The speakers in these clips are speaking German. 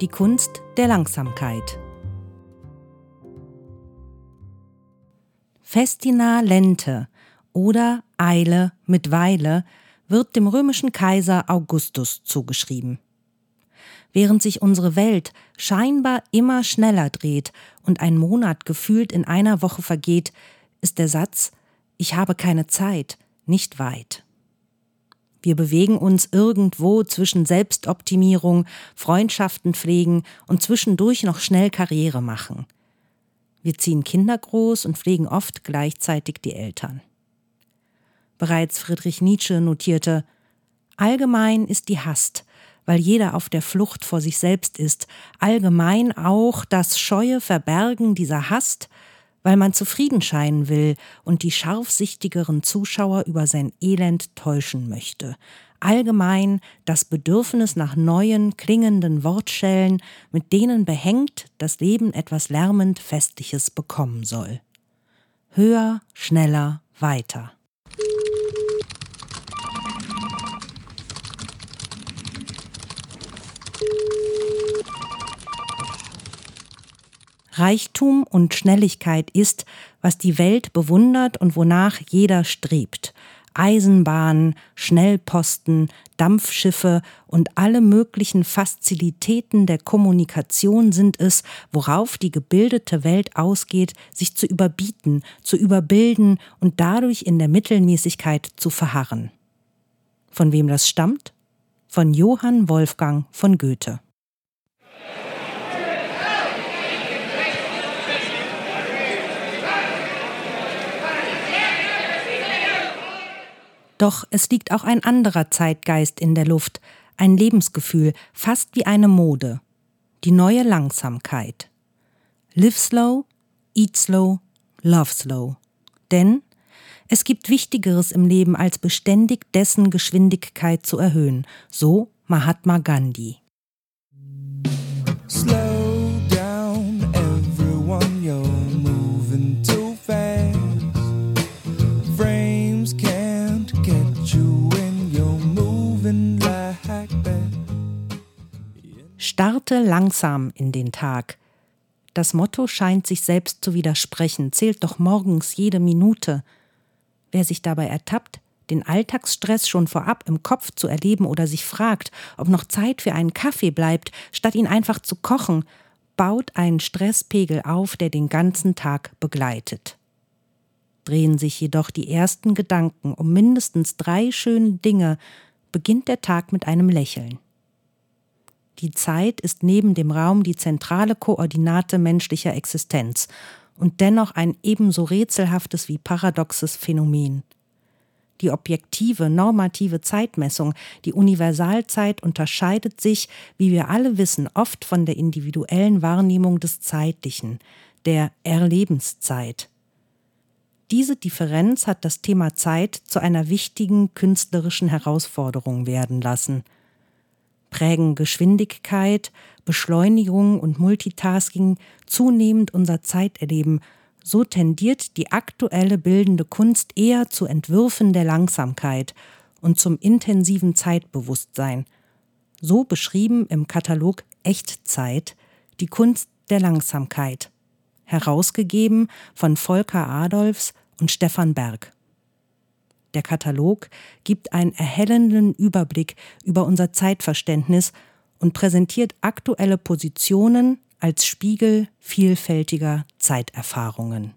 die Kunst der Langsamkeit. Festina lente oder Eile mit Weile wird dem römischen Kaiser Augustus zugeschrieben. Während sich unsere Welt scheinbar immer schneller dreht und ein Monat gefühlt in einer Woche vergeht, ist der Satz Ich habe keine Zeit nicht weit. Wir bewegen uns irgendwo zwischen Selbstoptimierung, Freundschaften pflegen und zwischendurch noch schnell Karriere machen – wir ziehen Kinder groß und pflegen oft gleichzeitig die Eltern. Bereits Friedrich Nietzsche notierte, allgemein ist die Hast, weil jeder auf der Flucht vor sich selbst ist, allgemein auch das scheue Verbergen dieser Hast, weil man zufrieden scheinen will und die scharfsichtigeren Zuschauer über sein Elend täuschen möchte, allgemein das Bedürfnis nach neuen, klingenden Wortschellen, mit denen behängt das Leben etwas lärmend Festliches bekommen soll. Höher, schneller, weiter. Reichtum und Schnelligkeit ist, was die Welt bewundert und wonach jeder strebt. Eisenbahnen, Schnellposten, Dampfschiffe und alle möglichen Fazilitäten der Kommunikation sind es, worauf die gebildete Welt ausgeht, sich zu überbieten, zu überbilden und dadurch in der Mittelmäßigkeit zu verharren. Von wem das stammt? Von Johann Wolfgang von Goethe. Doch es liegt auch ein anderer Zeitgeist in der Luft, ein Lebensgefühl, fast wie eine Mode. Die neue Langsamkeit. Live slow, eat slow, love slow. Denn es gibt Wichtigeres im Leben, als beständig dessen Geschwindigkeit zu erhöhen. So Mahatma Gandhi. Slow. Starte langsam in den Tag. Das Motto scheint sich selbst zu widersprechen, zählt doch morgens jede Minute. Wer sich dabei ertappt, den Alltagsstress schon vorab im Kopf zu erleben oder sich fragt, ob noch Zeit für einen Kaffee bleibt, statt ihn einfach zu kochen, baut einen Stresspegel auf, der den ganzen Tag begleitet. Drehen sich jedoch die ersten Gedanken um mindestens drei schöne Dinge, beginnt der Tag mit einem Lächeln. Die Zeit ist neben dem Raum die zentrale Koordinate menschlicher Existenz und dennoch ein ebenso rätselhaftes wie paradoxes Phänomen. Die objektive, normative Zeitmessung, die Universalzeit unterscheidet sich, wie wir alle wissen, oft von der individuellen Wahrnehmung des Zeitlichen, der Erlebenszeit. Diese Differenz hat das Thema Zeit zu einer wichtigen künstlerischen Herausforderung werden lassen – prägen Geschwindigkeit, Beschleunigung und Multitasking zunehmend unser Zeiterleben, so tendiert die aktuelle bildende Kunst eher zu Entwürfen der Langsamkeit und zum intensiven Zeitbewusstsein. So beschrieben im Katalog Echtzeit die Kunst der Langsamkeit, herausgegeben von Volker Adolfs und Stefan Berg. Der Katalog gibt einen erhellenden Überblick über unser Zeitverständnis und präsentiert aktuelle Positionen als Spiegel vielfältiger Zeiterfahrungen.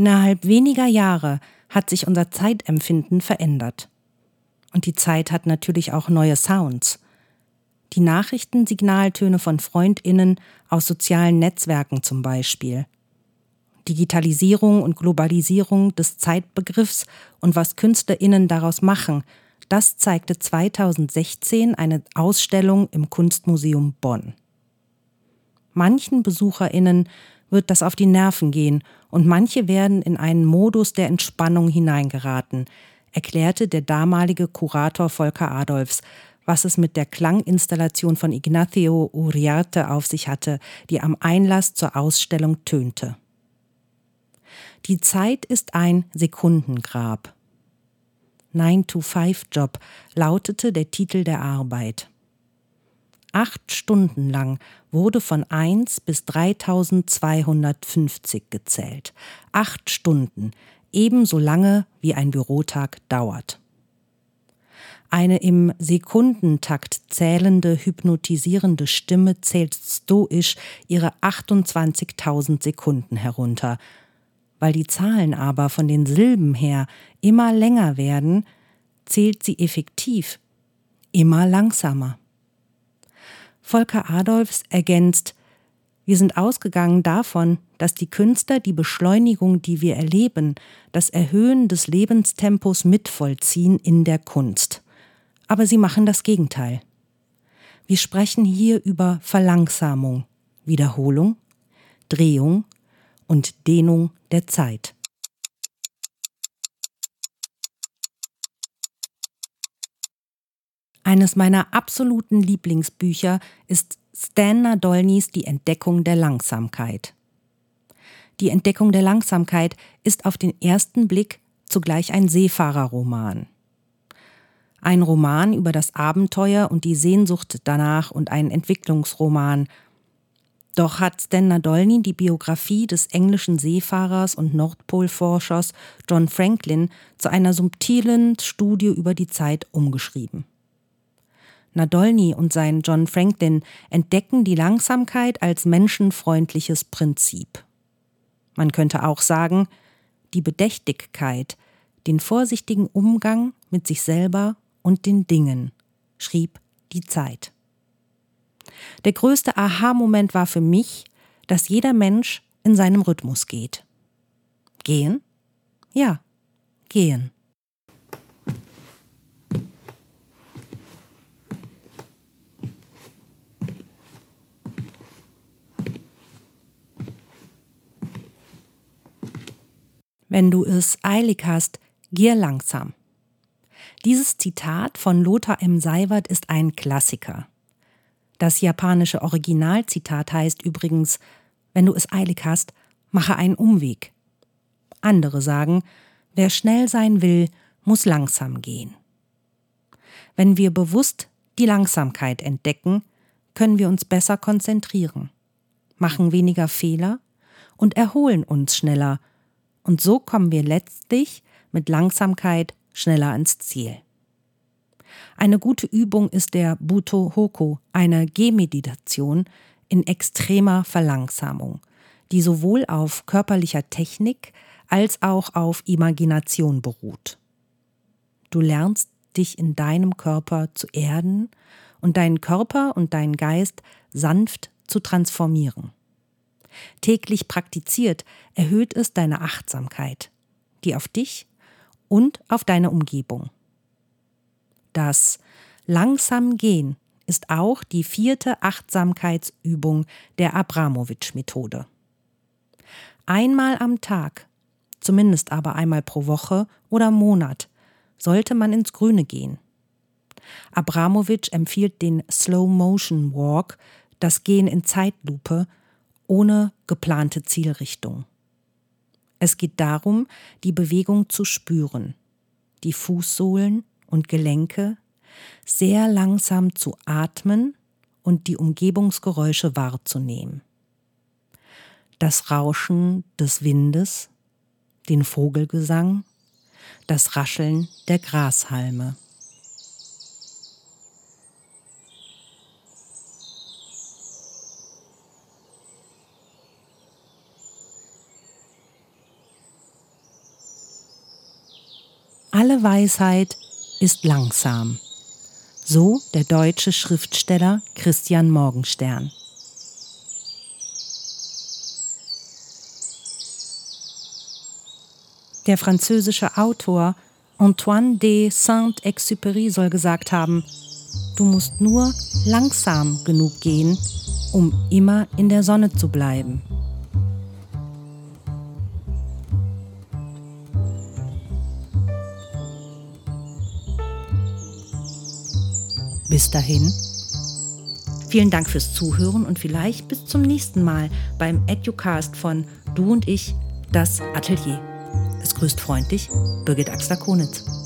Innerhalb weniger Jahre hat sich unser Zeitempfinden verändert. Und die Zeit hat natürlich auch neue Sounds. Die Nachrichtensignaltöne von Freundinnen aus sozialen Netzwerken zum Beispiel. Digitalisierung und Globalisierung des Zeitbegriffs und was Künstlerinnen daraus machen, das zeigte 2016 eine Ausstellung im Kunstmuseum Bonn. Manchen Besucherinnen wird das auf die Nerven gehen und manche werden in einen Modus der Entspannung hineingeraten, erklärte der damalige Kurator Volker Adolfs, was es mit der Klanginstallation von Ignacio Uriarte auf sich hatte, die am Einlass zur Ausstellung tönte. Die Zeit ist ein Sekundengrab. 9-to-5-Job lautete der Titel der Arbeit. Acht Stunden lang wurde von 1 bis 3250 gezählt. Acht Stunden, ebenso lange wie ein Bürotag dauert. Eine im Sekundentakt zählende, hypnotisierende Stimme zählt stoisch ihre 28.000 Sekunden herunter. Weil die Zahlen aber von den Silben her immer länger werden, zählt sie effektiv immer langsamer. Volker Adolfs ergänzt, wir sind ausgegangen davon, dass die Künstler die Beschleunigung, die wir erleben, das Erhöhen des Lebenstempos mitvollziehen in der Kunst. Aber sie machen das Gegenteil. Wir sprechen hier über Verlangsamung, Wiederholung, Drehung und Dehnung der Zeit. Eines meiner absoluten Lieblingsbücher ist Stan Nadolnys Die Entdeckung der Langsamkeit. Die Entdeckung der Langsamkeit ist auf den ersten Blick zugleich ein Seefahrerroman. Ein Roman über das Abenteuer und die Sehnsucht danach und ein Entwicklungsroman. Doch hat Stan Nadolny die Biografie des englischen Seefahrers und Nordpolforschers John Franklin zu einer subtilen Studie über die Zeit umgeschrieben. Nadolny und sein John Franklin entdecken die Langsamkeit als menschenfreundliches Prinzip. Man könnte auch sagen, die Bedächtigkeit, den vorsichtigen Umgang mit sich selber und den Dingen, schrieb die Zeit. Der größte Aha-Moment war für mich, dass jeder Mensch in seinem Rhythmus geht. Gehen? Ja, gehen. Wenn du es eilig hast, gier langsam. Dieses Zitat von Lothar M. Seiwert ist ein Klassiker. Das japanische Originalzitat heißt übrigens, wenn du es eilig hast, mache einen Umweg. Andere sagen, wer schnell sein will, muss langsam gehen. Wenn wir bewusst die Langsamkeit entdecken, können wir uns besser konzentrieren, machen weniger Fehler und erholen uns schneller und so kommen wir letztlich mit Langsamkeit schneller ans Ziel. Eine gute Übung ist der Buto Hoko, eine Gehmeditation in extremer Verlangsamung, die sowohl auf körperlicher Technik als auch auf Imagination beruht. Du lernst dich in deinem Körper zu erden und deinen Körper und deinen Geist sanft zu transformieren. Täglich praktiziert erhöht es deine Achtsamkeit, die auf dich und auf deine Umgebung. Das langsam gehen ist auch die vierte Achtsamkeitsübung der Abramowitsch-Methode. Einmal am Tag, zumindest aber einmal pro Woche oder Monat, sollte man ins Grüne gehen. Abramowitsch empfiehlt den Slow Motion Walk, das Gehen in Zeitlupe, ohne geplante Zielrichtung. Es geht darum, die Bewegung zu spüren, die Fußsohlen und Gelenke, sehr langsam zu atmen und die Umgebungsgeräusche wahrzunehmen. Das Rauschen des Windes, den Vogelgesang, das Rascheln der Grashalme. Alle Weisheit ist langsam. So der deutsche Schriftsteller Christian Morgenstern. Der französische Autor Antoine de Saint-Exupéry soll gesagt haben, du musst nur langsam genug gehen, um immer in der Sonne zu bleiben. Bis dahin. Vielen Dank fürs Zuhören und vielleicht bis zum nächsten Mal beim Educast von Du und ich, das Atelier. Es grüßt freundlich Birgit Axler-Konitz.